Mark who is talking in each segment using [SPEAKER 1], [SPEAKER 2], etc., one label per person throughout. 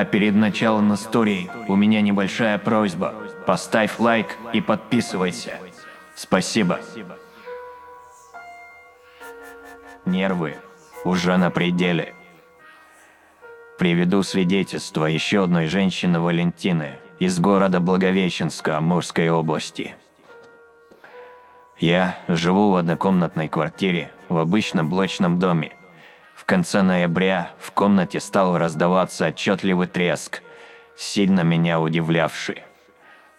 [SPEAKER 1] А перед началом истории у меня небольшая просьба. Поставь лайк и подписывайся. Спасибо. Нервы уже на пределе. Приведу свидетельство еще одной женщины Валентины из города Благовещенска Амурской области. Я живу в однокомнатной квартире в обычном блочном доме. Конце ноября в комнате стал раздаваться отчетливый треск, сильно меня удивлявший.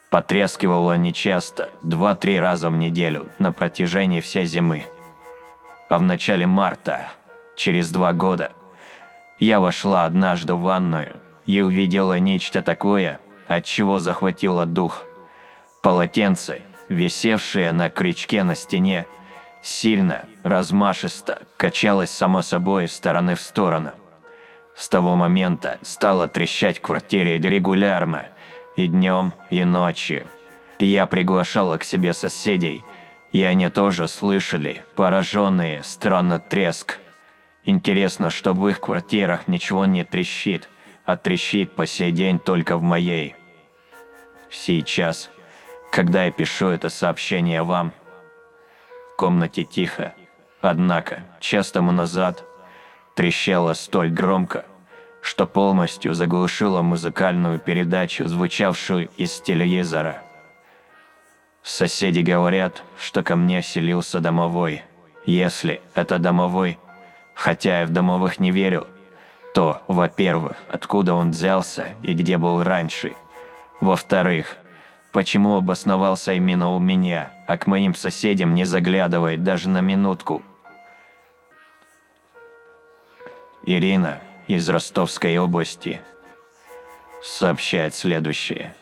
[SPEAKER 1] Потрескивало нечасто, два-три раза в неделю на протяжении всей зимы. А в начале марта, через два года, я вошла однажды в ванную и увидела нечто такое, от чего захватило дух. Полотенце, висевшее на крючке на стене, сильно, размашисто качалось само собой из стороны в сторону. С того момента стало трещать в квартире регулярно, и днем, и ночью. Я приглашала к себе соседей, и они тоже слышали, пораженные, странно треск. Интересно, что в их квартирах ничего не трещит, а трещит по сей день только в моей. Сейчас, когда я пишу это сообщение вам, комнате тихо, однако, час тому назад трещало столь громко, что полностью заглушило музыкальную передачу, звучавшую из телевизора. Соседи говорят, что ко мне селился домовой. Если это домовой – Хотя я в домовых не верю, то, во-первых, откуда он взялся и где был раньше. Во-вторых, почему обосновался именно у меня, а к моим соседям не заглядывает даже на минутку. Ирина из Ростовской области сообщает следующее.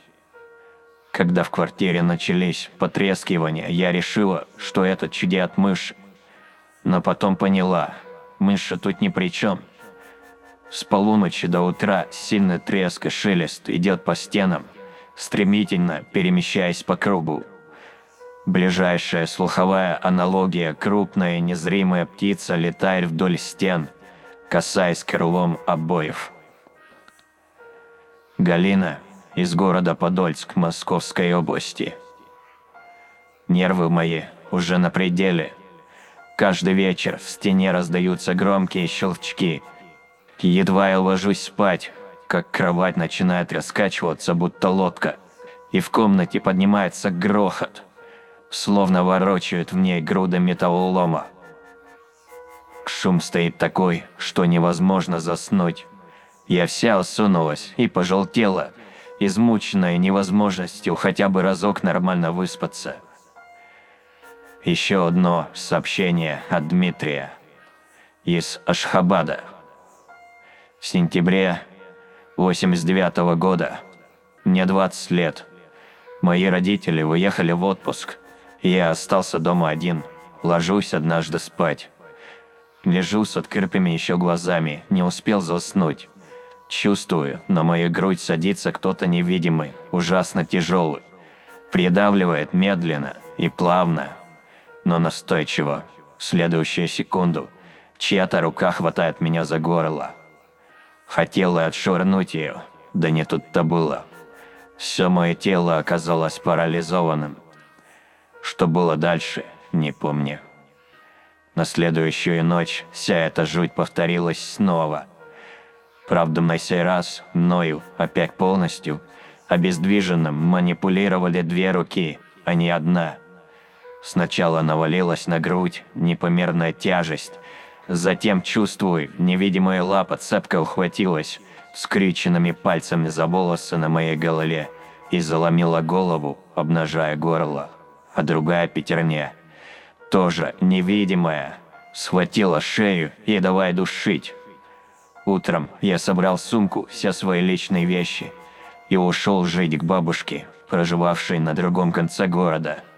[SPEAKER 1] Когда в квартире начались потрескивания, я решила, что это чудят мыши. Но потом поняла – Мыша тут ни при чем. С полуночи до утра сильный треск и шелест идет по стенам, стремительно перемещаясь по кругу. Ближайшая слуховая аналогия – крупная незримая птица летает вдоль стен, касаясь крылом обоев. Галина из города Подольск Московской области. Нервы мои уже на пределе – Каждый вечер в стене раздаются громкие щелчки. Едва я ложусь спать, как кровать начинает раскачиваться, будто лодка, и в комнате поднимается грохот, словно ворочают в ней груды металлолома. Шум стоит такой, что невозможно заснуть. Я вся осунулась и пожелтела, измученная невозможностью хотя бы разок нормально выспаться. Еще одно сообщение от Дмитрия из Ашхабада. В сентябре 89 -го года, мне 20 лет, мои родители уехали в отпуск, я остался дома один, ложусь однажды спать. Лежу с открытыми еще глазами, не успел заснуть. Чувствую, на мою грудь садится кто-то невидимый, ужасно тяжелый. Придавливает медленно и плавно, но настойчиво. В следующую секунду чья-то рука хватает меня за горло. Хотела отшвырнуть ее, да не тут-то было. Все мое тело оказалось парализованным. Что было дальше, не помню. На следующую ночь вся эта жуть повторилась снова. Правда, на сей раз мною, опять полностью, обездвиженным манипулировали две руки, а не одна – Сначала навалилась на грудь непомерная тяжесть, затем, чувствую, невидимая лапа цепко ухватилась скрюченными пальцами за волосы на моей голове и заломила голову, обнажая горло, а другая пятерня, тоже невидимая, схватила шею и давай душить. Утром я собрал сумку, все свои личные вещи и ушел жить к бабушке, проживавшей на другом конце города –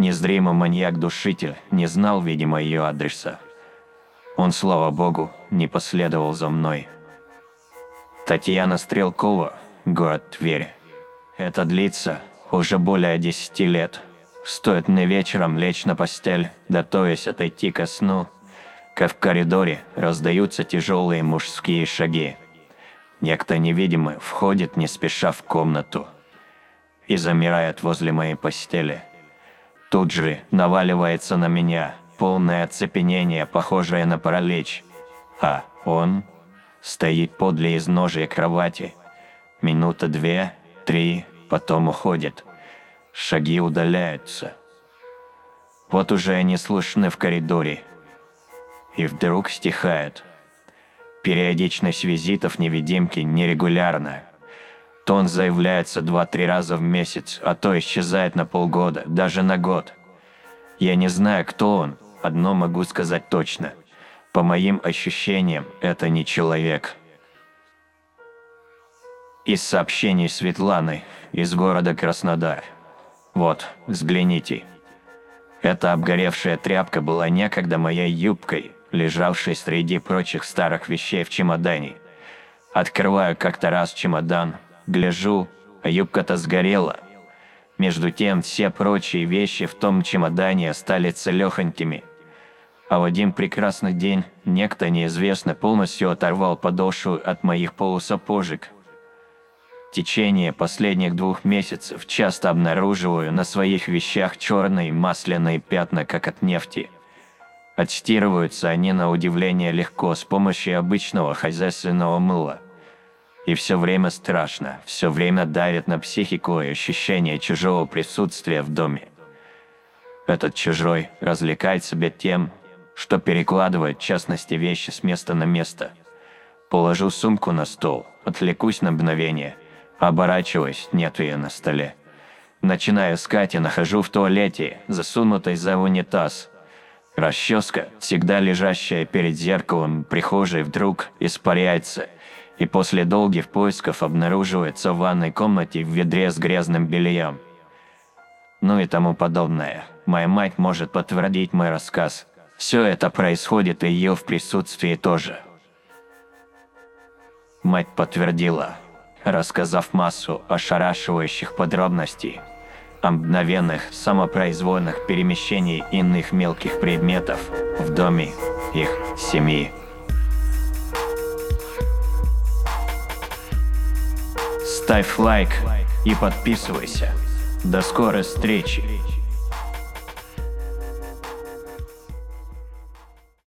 [SPEAKER 1] Незримый маньяк-душитель не знал, видимо, ее адреса. Он, слава богу, не последовал за мной. Татьяна Стрелкова, город Тверь. Это длится уже более десяти лет. Стоит мне вечером лечь на постель, готовясь отойти ко сну, как в коридоре раздаются тяжелые мужские шаги. Некто невидимый входит не спеша в комнату и замирает возле моей постели. Тут же наваливается на меня полное оцепенение, похожее на паралич. А он стоит подле изножия кровати. Минута две, три, потом уходит. Шаги удаляются. Вот уже они слышны в коридоре. И вдруг стихают. Периодичность визитов невидимки нерегулярна. То он заявляется два-три раза в месяц, а то исчезает на полгода, даже на год. Я не знаю, кто он, одно могу сказать точно. По моим ощущениям, это не человек. Из сообщений Светланы из города Краснодар. Вот, взгляните. Эта обгоревшая тряпка была некогда моей юбкой, лежавшей среди прочих старых вещей в чемодане. Открываю как-то раз чемодан, гляжу, а юбка-то сгорела. Между тем, все прочие вещи в том чемодане стали целехонькими. А в один прекрасный день некто неизвестно полностью оторвал подошву от моих полусапожек – течение последних двух месяцев часто обнаруживаю на своих вещах черные масляные пятна, как от нефти. Отстирываются они на удивление легко с помощью обычного хозяйственного мыла. И все время страшно, все время давит на психику и ощущение чужого присутствия в доме. Этот чужой развлекает себя тем, что перекладывает в частности вещи с места на место. Положу сумку на стол, отвлекусь на мгновение – Оборачиваюсь, нет ее на столе. Начинаю искать и нахожу в туалете, засунутой за унитаз. Расческа, всегда лежащая перед зеркалом прихожей, вдруг испаряется, и после долгих поисков обнаруживается в ванной комнате в ведре с грязным бельем. Ну и тому подобное. Моя мать может подтвердить мой рассказ. Все это происходит и ее в присутствии тоже. Мать подтвердила рассказав массу ошарашивающих подробностей о мгновенных самопроизвольных перемещений иных мелких предметов в доме их семьи. Ставь лайк и подписывайся. До скорой встречи!